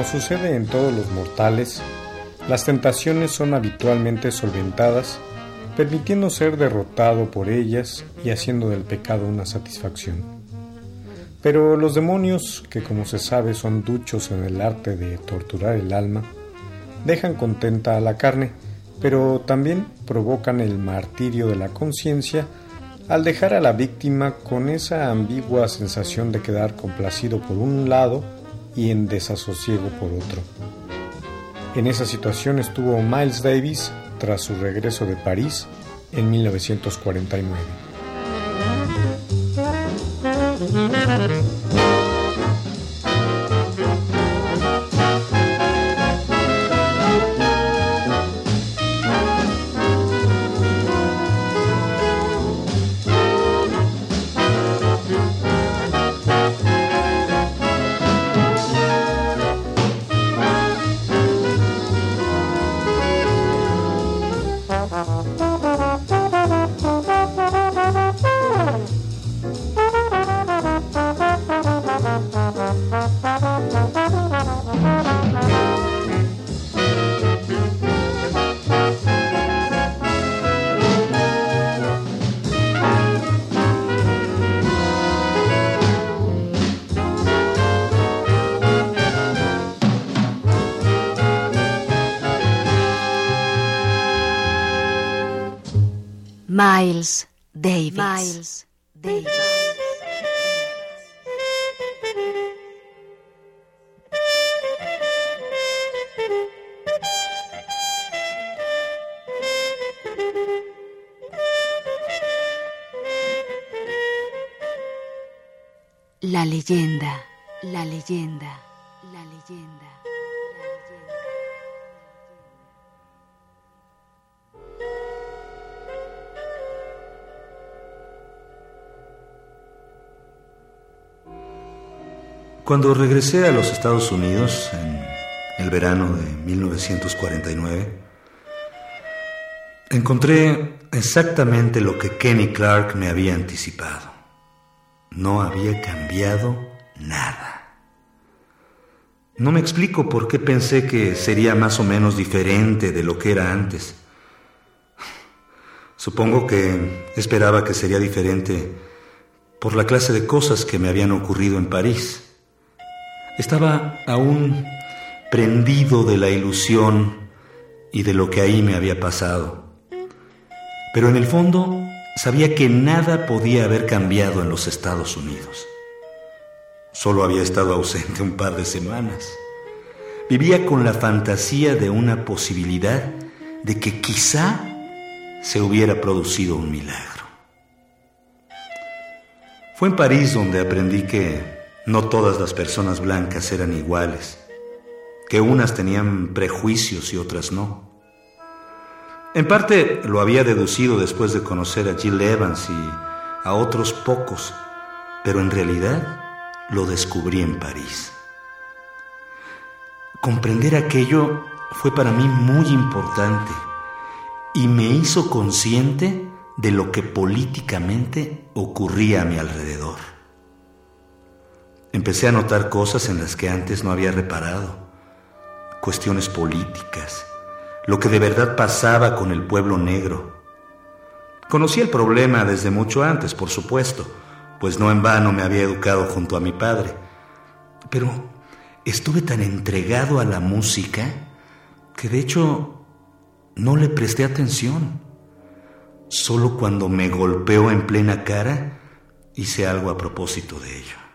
Como sucede en todos los mortales, las tentaciones son habitualmente solventadas, permitiendo ser derrotado por ellas y haciendo del pecado una satisfacción. Pero los demonios, que como se sabe son duchos en el arte de torturar el alma, dejan contenta a la carne, pero también provocan el martirio de la conciencia al dejar a la víctima con esa ambigua sensación de quedar complacido por un lado y en desasosiego por otro. En esa situación estuvo Miles Davis tras su regreso de París en 1949. Miles Davis. Miles Davis. La leyenda, la leyenda, Cuando regresé a los Estados Unidos en el verano de 1949, encontré exactamente lo que Kenny Clark me había anticipado. No había cambiado nada. No me explico por qué pensé que sería más o menos diferente de lo que era antes. Supongo que esperaba que sería diferente por la clase de cosas que me habían ocurrido en París. Estaba aún prendido de la ilusión y de lo que ahí me había pasado. Pero en el fondo sabía que nada podía haber cambiado en los Estados Unidos. Solo había estado ausente un par de semanas. Vivía con la fantasía de una posibilidad de que quizá se hubiera producido un milagro. Fue en París donde aprendí que no todas las personas blancas eran iguales, que unas tenían prejuicios y otras no. En parte lo había deducido después de conocer a Jill Evans y a otros pocos, pero en realidad lo descubrí en París. Comprender aquello fue para mí muy importante y me hizo consciente de lo que políticamente ocurría a mi alrededor. Empecé a notar cosas en las que antes no había reparado. cuestiones políticas, lo que de verdad pasaba con el pueblo negro. Conocí el problema desde mucho antes, por supuesto, pues no en vano me había educado junto a mi padre. Pero estuve tan entregado a la música que de hecho no le presté atención. Solo cuando me golpeó en plena cara hice algo a propósito de ello.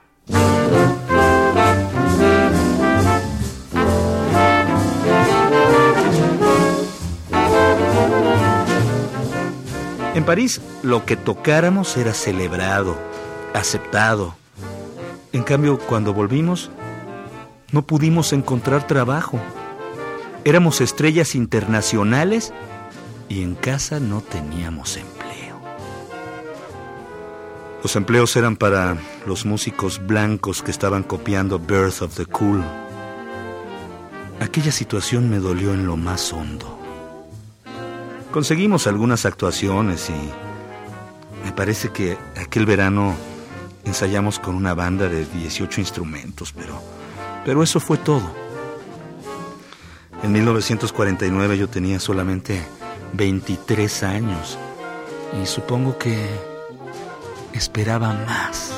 En París lo que tocáramos era celebrado, aceptado. En cambio, cuando volvimos, no pudimos encontrar trabajo. Éramos estrellas internacionales y en casa no teníamos empleo. Los empleos eran para los músicos blancos que estaban copiando Birth of the Cool. Aquella situación me dolió en lo más hondo. Conseguimos algunas actuaciones y me parece que aquel verano ensayamos con una banda de 18 instrumentos, pero, pero eso fue todo. En 1949 yo tenía solamente 23 años y supongo que esperaba más.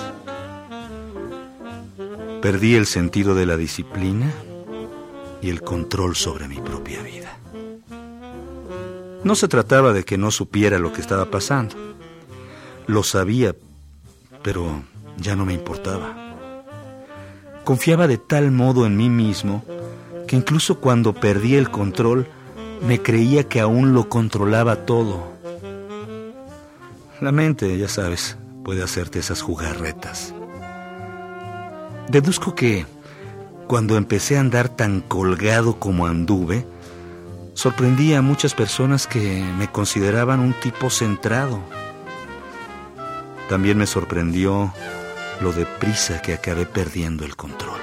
Perdí el sentido de la disciplina y el control sobre mi propia vida. No se trataba de que no supiera lo que estaba pasando. Lo sabía, pero ya no me importaba. Confiaba de tal modo en mí mismo que incluso cuando perdí el control, me creía que aún lo controlaba todo. La mente, ya sabes, puede hacerte esas jugarretas. Deduzco que cuando empecé a andar tan colgado como anduve, sorprendí a muchas personas que me consideraban un tipo centrado. También me sorprendió lo deprisa que acabé perdiendo el control.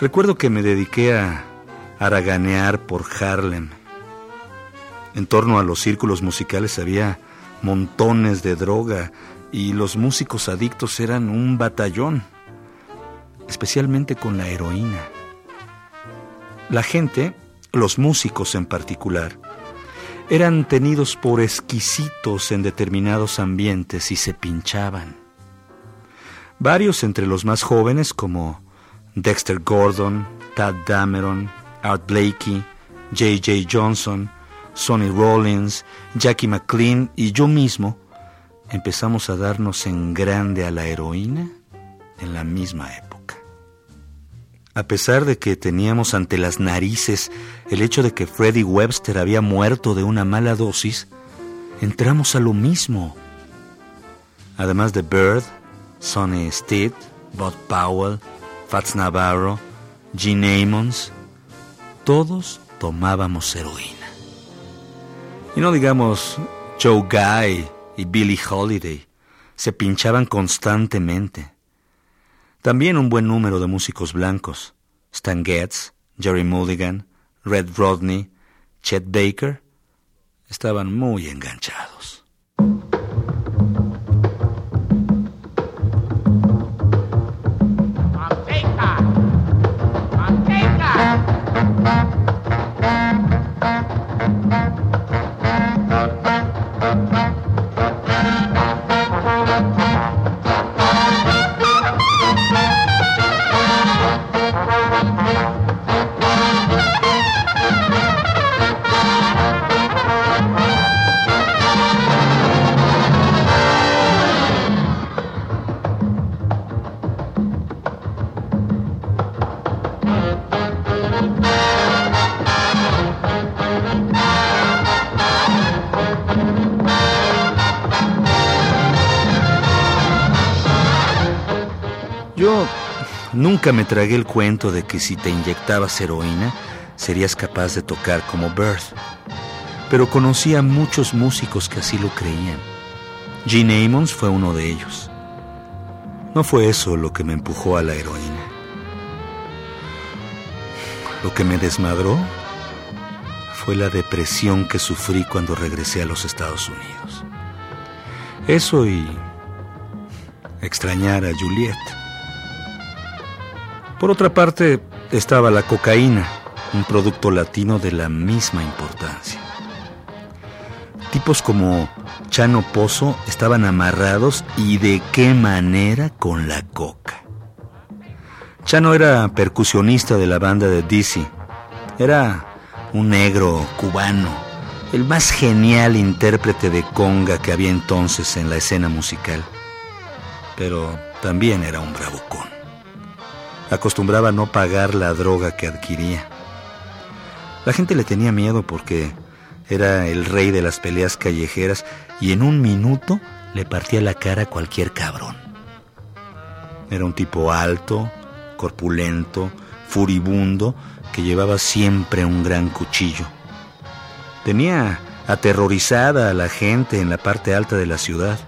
Recuerdo que me dediqué a haraganear por Harlem. En torno a los círculos musicales había montones de droga y los músicos adictos eran un batallón, especialmente con la heroína. La gente, los músicos en particular, eran tenidos por exquisitos en determinados ambientes y se pinchaban. Varios entre los más jóvenes como Dexter Gordon, Tad Dameron, Art Blakey, J.J. Johnson, Sonny Rollins, Jackie McLean y yo mismo empezamos a darnos en grande a la heroína en la misma época. A pesar de que teníamos ante las narices el hecho de que Freddie Webster había muerto de una mala dosis, entramos a lo mismo. Además de Bird, Sonny Stitt, Bob Powell, Fats Navarro, Gene Ammons, todos tomábamos heroína. Y no digamos Joe Guy y Billie Holiday, se pinchaban constantemente. También un buen número de músicos blancos, Stan Getz, Jerry Mulligan, Red Rodney, Chet Baker, estaban muy enganchados. Nunca me tragué el cuento de que si te inyectabas heroína serías capaz de tocar como Birth. Pero conocí a muchos músicos que así lo creían. Gene Ammons fue uno de ellos. No fue eso lo que me empujó a la heroína. Lo que me desmadró fue la depresión que sufrí cuando regresé a los Estados Unidos. Eso y extrañar a Juliette. Por otra parte, estaba la cocaína, un producto latino de la misma importancia. Tipos como Chano Pozo estaban amarrados y de qué manera con la coca. Chano era percusionista de la banda de Dizzy. Era un negro cubano, el más genial intérprete de conga que había entonces en la escena musical. Pero también era un bravucón. Acostumbraba no pagar la droga que adquiría. La gente le tenía miedo porque era el rey de las peleas callejeras y en un minuto le partía la cara a cualquier cabrón. Era un tipo alto, corpulento, furibundo, que llevaba siempre un gran cuchillo. Tenía aterrorizada a la gente en la parte alta de la ciudad.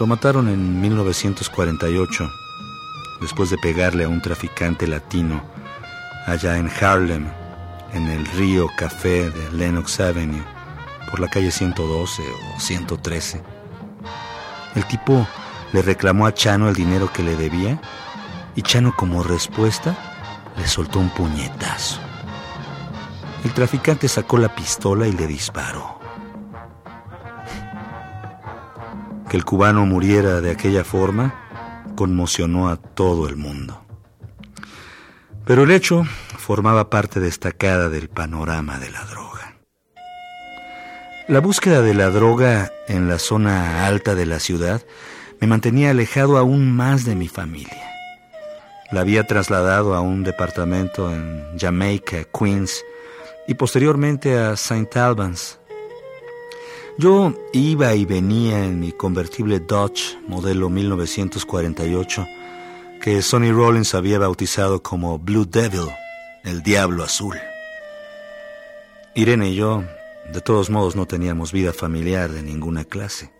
Lo mataron en 1948, después de pegarle a un traficante latino allá en Harlem, en el río Café de Lenox Avenue, por la calle 112 o 113. El tipo le reclamó a Chano el dinero que le debía y Chano como respuesta le soltó un puñetazo. El traficante sacó la pistola y le disparó. Que el cubano muriera de aquella forma conmocionó a todo el mundo. Pero el hecho formaba parte destacada del panorama de la droga. La búsqueda de la droga en la zona alta de la ciudad me mantenía alejado aún más de mi familia. La había trasladado a un departamento en Jamaica, Queens, y posteriormente a St. Albans. Yo iba y venía en mi convertible Dodge modelo 1948 que Sonny Rollins había bautizado como Blue Devil, el Diablo Azul. Irene y yo, de todos modos, no teníamos vida familiar de ninguna clase.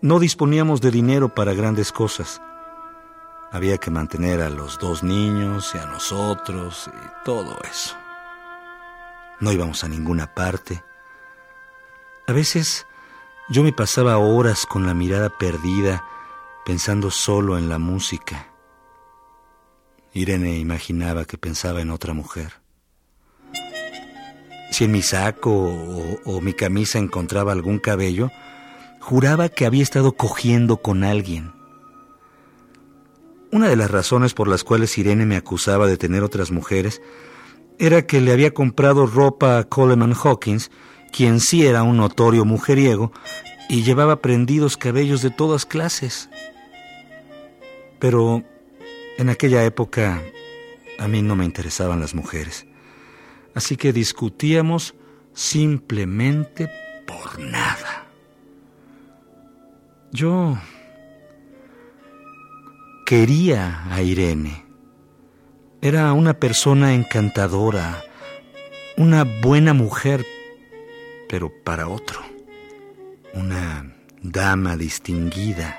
No disponíamos de dinero para grandes cosas. Había que mantener a los dos niños y a nosotros y todo eso. No íbamos a ninguna parte. A veces yo me pasaba horas con la mirada perdida, pensando solo en la música. Irene imaginaba que pensaba en otra mujer. Si en mi saco o, o, mi camisa encontraba algún cabello, juraba que había estado cogiendo con alguien. Una de las razones por las cuales Irene me acusaba de tener otras mujeres era que le había comprado ropa a Coleman Hawkins, quien sí era un notorio mujeriego, y llevaba prendidos cabellos de todas clases. Pero en aquella época a mí no me interesaban las mujeres, así que discutíamos simplemente por nada. Yo quería a Irene. Era una persona encantadora, una buena mujer, pero para otro. Una dama distinguida,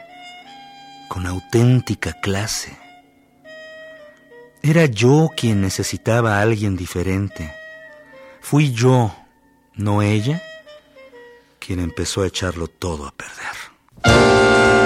con auténtica clase. Era yo quien necesitaba a alguien diferente. Fui yo, no ella, quien empezó a echarlo todo a perder.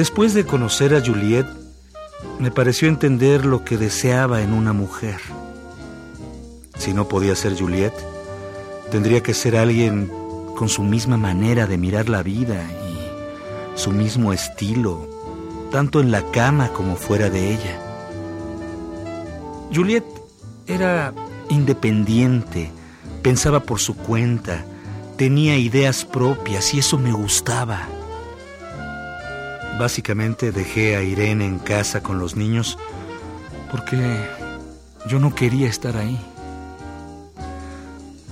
Después de conocer a Juliet, me pareció entender lo que deseaba en una mujer. Si no podía ser Juliet, tendría que ser alguien con su misma manera de mirar la vida y su mismo estilo, tanto en la cama como fuera de ella. Juliet era independiente, pensaba por su cuenta, tenía ideas propias y eso me gustaba. Básicamente dejé a Irene en casa con los niños porque yo no quería estar ahí.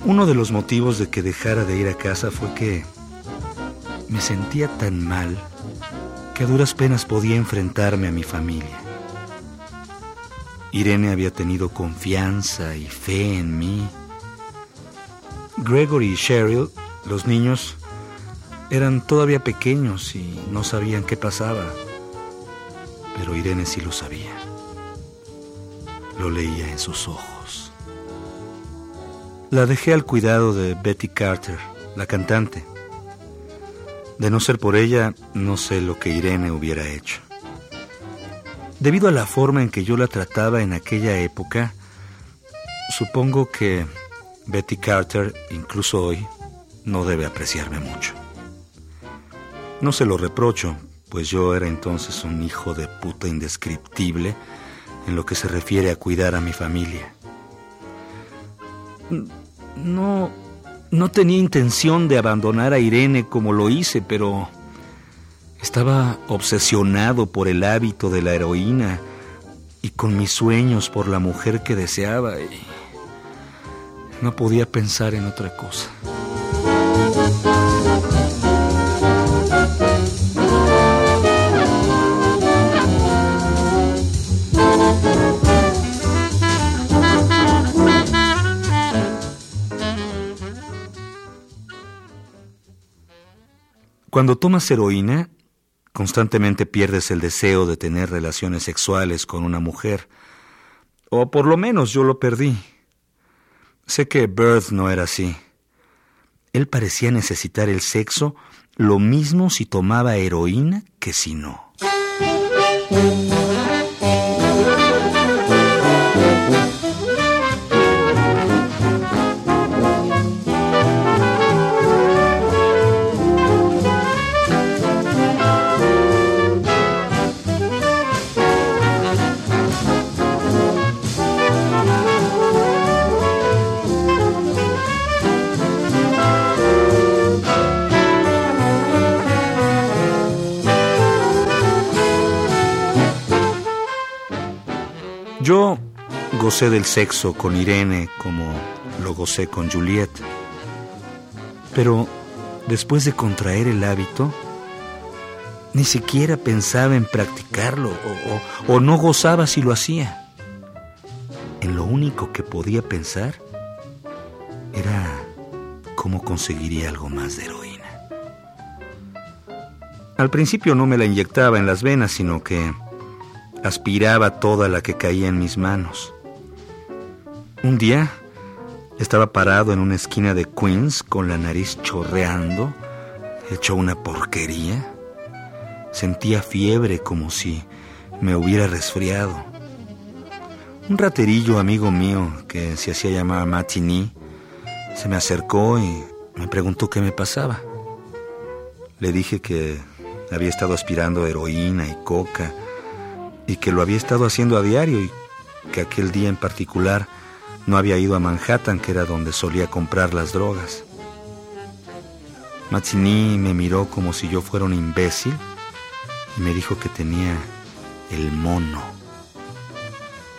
Uno de los motivos de que dejara de ir a casa fue que me sentía tan mal que a duras penas podía enfrentarme a mi familia. Irene había tenido confianza y fe en mí. Gregory y Cheryl, los niños, eran todavía pequeños y no sabían qué pasaba. Pero Irene sí lo sabía. Lo leía en sus ojos. La dejé al cuidado de Betty Carter, la cantante. De no ser por ella, no sé lo que Irene hubiera hecho. Debido a la forma en que yo la trataba en aquella época, supongo que Betty Carter, incluso hoy, no debe apreciarme mucho. No se lo reprocho, pues yo era entonces un hijo de puta indescriptible en lo que se refiere a cuidar a mi familia. No, no tenía intención de abandonar a Irene como lo hice, pero estaba obsesionado por el hábito de la heroína y con mis sueños por la mujer que deseaba y no podía pensar en otra cosa. Cuando tomas heroína, constantemente pierdes el deseo de tener relaciones sexuales con una mujer. O por lo menos yo lo perdí. Sé que Bird no era así. Él parecía necesitar el sexo lo mismo si tomaba heroína que si no. Gocé del sexo con Irene como lo gocé con Juliet. Pero después de contraer el hábito, ni siquiera pensaba en practicarlo o, o, no gozaba si lo hacía. En lo único que podía pensar era cómo conseguiría algo más de heroína. Al principio no me la inyectaba en las venas, sino que aspiraba toda la que caía en mis manos. Un día estaba parado en una esquina de Queens con la nariz chorreando, hecho una porquería. Sentía fiebre como si me hubiera resfriado. Un raterillo amigo mío que se hacía llamar Matini se me acercó y me preguntó qué me pasaba. Le dije que había estado aspirando heroína y coca y que lo había estado haciendo a diario y que aquel día en particular no había ido a Manhattan, que era donde solía comprar las drogas. Mazzini me miró como si yo fuera un imbécil y me dijo que tenía el mono.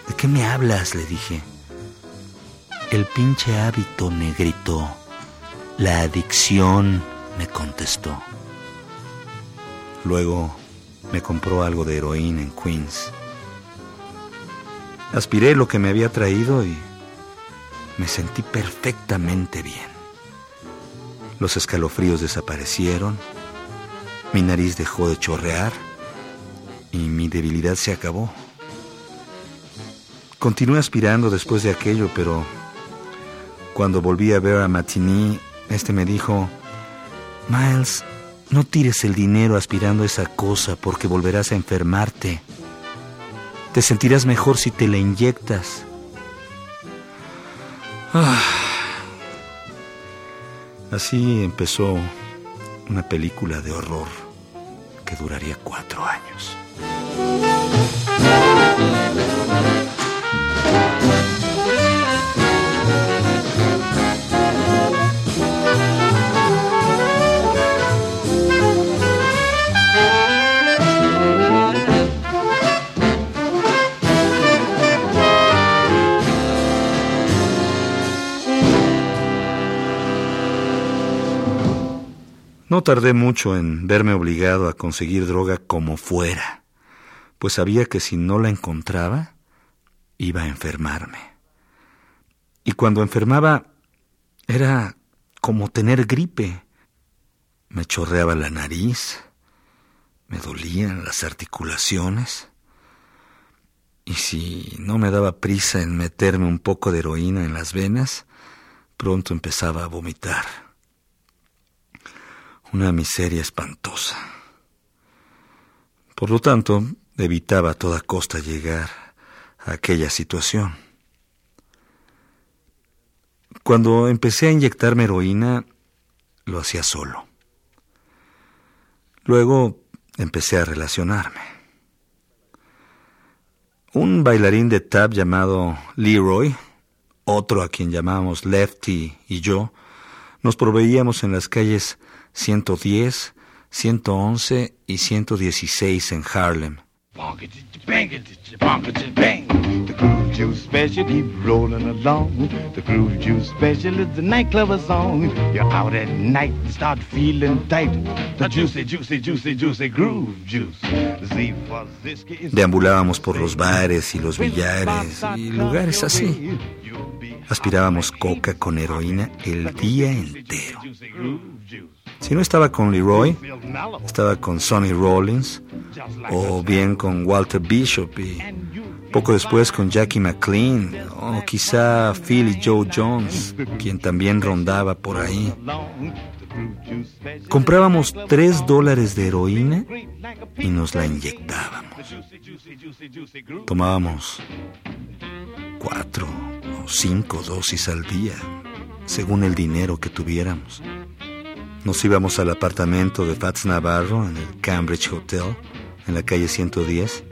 ¿De qué me hablas? le dije. El pinche hábito, me gritó. La adicción, me contestó. Luego me compró algo de heroína en Queens. Aspiré lo que me había traído y me sentí perfectamente bien. Los escalofríos desaparecieron, mi nariz dejó de chorrear y mi debilidad se acabó. Continué aspirando después de aquello, pero cuando volví a ver a Matini, este me dijo, Miles, no tires el dinero aspirando a esa cosa porque volverás a enfermarte. Te sentirás mejor si te la inyectas. Así empezó una película de horror que duraría cuatro años. No tardé mucho en verme obligado a conseguir droga como fuera, pues sabía que si no la encontraba, iba a enfermarme. Y cuando enfermaba, era como tener gripe. Me chorreaba la nariz, me dolían las articulaciones, y si no me daba prisa en meterme un poco de heroína en las venas, pronto empezaba a vomitar. Una miseria espantosa. Por lo tanto, evitaba a toda costa llegar a aquella situación. Cuando empecé a inyectarme heroína, lo hacía solo. Luego empecé a relacionarme. Un bailarín de tap llamado Leroy, otro a quien llamábamos Lefty y yo, nos proveíamos en las calles 110, 111 y 116 en Harlem. juice special keep rolling along. The groove juice special is the song. You're out at night start feeling tight. The juicy, juicy, juicy, juicy groove juice. Deambulábamos por los bares y los billares y lugares así. Aspirábamos coca con heroína el día entero. Si no estaba con Leroy, estaba con Sonny Rollins o bien con Walter Bishop y poco después con Jackie McLean o quizá Philly Joe Jones, quien también rondaba por ahí. Comprábamos tres dólares de heroína y nos la inyectábamos. Tomábamos cuatro o cinco dosis al día, según el dinero que tuviéramos. Nos íbamos al apartamento de Fats Navarro en el Cambridge Hotel, en la calle 110,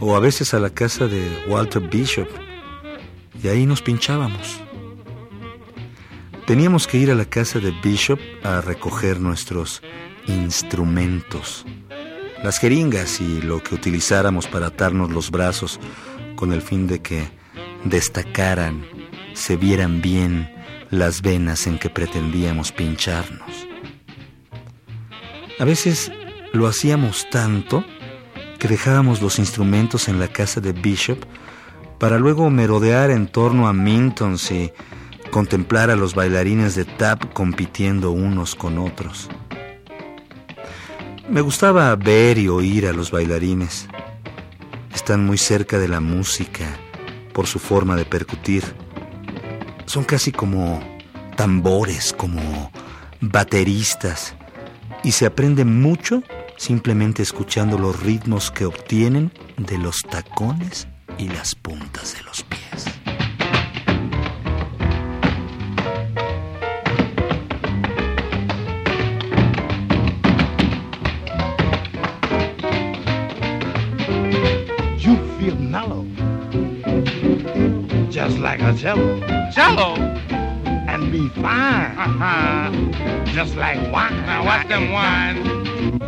o a veces a la casa de Walter Bishop, y ahí nos pinchábamos. Teníamos que ir a la casa de Bishop a recoger nuestros instrumentos, las jeringas y lo que utilizáramos para atarnos los brazos con el fin de que destacaran, se vieran bien las venas en que pretendíamos pincharnos. A veces lo hacíamos tanto que dejábamos los instrumentos en la casa de Bishop para luego merodear en torno a Mintons y contemplar a los bailarines de tap compitiendo unos con otros. Me gustaba ver y oír a los bailarines. Están muy cerca de la música por su forma de percutir son casi como tambores, como bateristas, y se aprende mucho simplemente escuchando los ritmos que obtienen de los tacones y las puntas de los pies. Cello. jello and be fine. Uh-huh. Just like wine. Now watch them wine.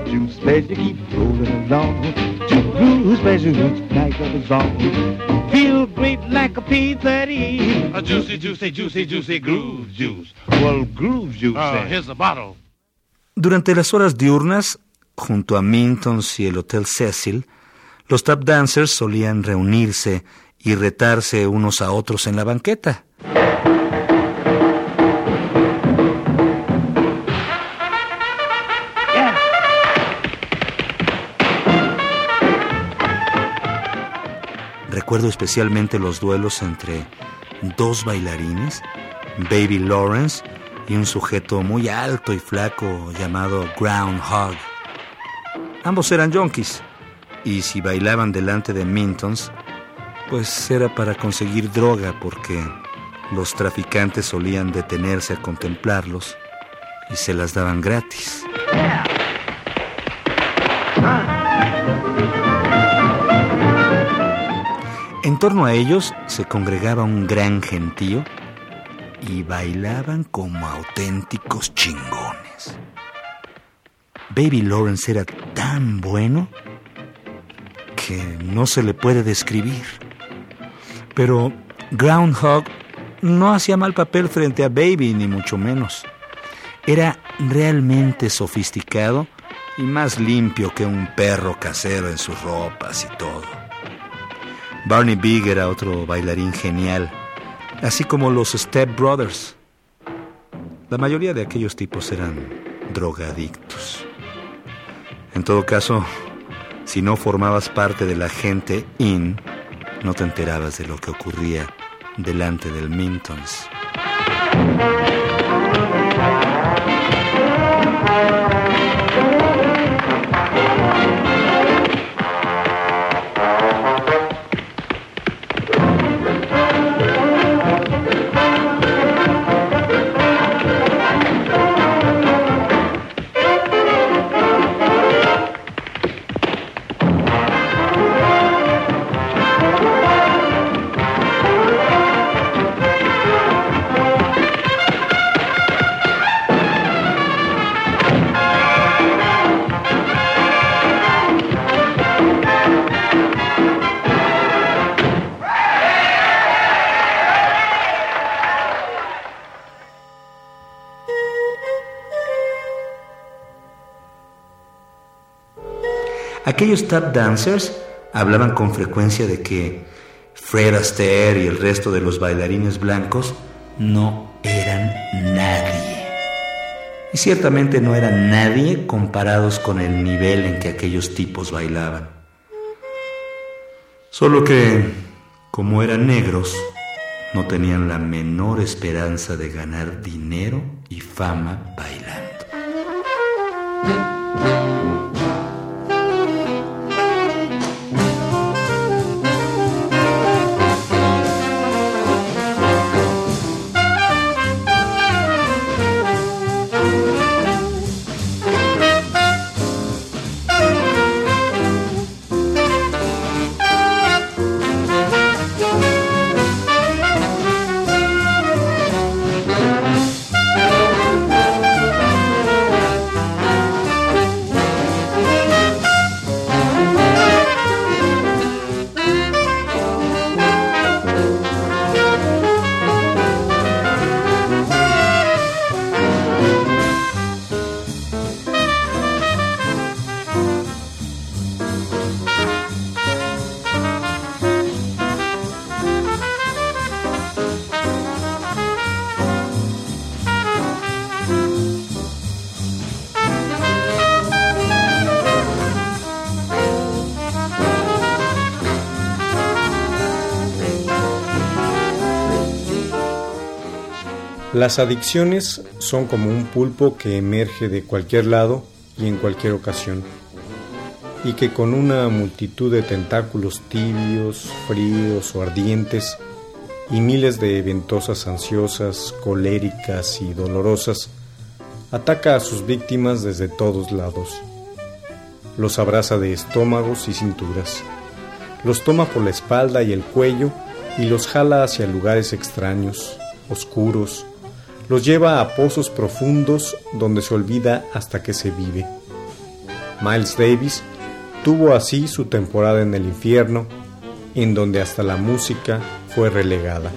Juice special keep rolling along. Juice special like a song. Feel great like a P30. A juicy, juicy, juicy, juicy groove juice. Well, groove juice. Uh, here's a bottle. Durante las horas diurnas, junto a Mintons y el Hotel Cecil, los tap dancers solían reunirse y retarse unos a otros en la banqueta. Recuerdo especialmente los duelos entre dos bailarines, Baby Lawrence y un sujeto muy alto y flaco llamado Groundhog. Ambos eran junkies y si bailaban delante de Mintons, pues era para conseguir droga porque los traficantes solían detenerse a contemplarlos y se las daban gratis. En torno a ellos se congregaba un gran gentío y bailaban como auténticos chingones. Baby Lawrence era tan bueno que no se le puede describir. Pero Groundhog no hacía mal papel frente a Baby, ni mucho menos. Era realmente sofisticado y más limpio que un perro casero en sus ropas y todo. Barney Big era otro bailarín genial, así como los Step Brothers. La mayoría de aquellos tipos eran drogadictos. En todo caso, si no formabas parte de la gente in, no te enterabas de lo que ocurría delante del Mintons. Aquellos tap dancers hablaban con frecuencia de que Fred Astaire y el resto de los bailarines blancos no eran nadie. Y ciertamente no eran nadie comparados con el nivel en que aquellos tipos bailaban. Solo que, como eran negros, no tenían la menor esperanza de ganar dinero y fama bailando. Las adicciones son como un pulpo que emerge de cualquier lado y en cualquier ocasión, y que con una multitud de tentáculos tibios, fríos o ardientes, y miles de ventosas ansiosas, coléricas y dolorosas, ataca a sus víctimas desde todos lados. Los abraza de estómagos y cinturas, los toma por la espalda y el cuello y los jala hacia lugares extraños, oscuros, los lleva a pozos profundos donde se olvida hasta que se vive. Miles Davis tuvo así su temporada en el infierno, en donde hasta la música fue relegada.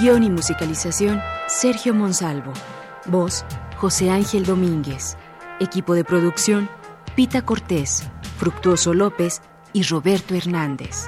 Guión y musicalización, Sergio Monsalvo. Voz, José Ángel Domínguez. Equipo de producción, Pita Cortés, Fructuoso López y Roberto Hernández.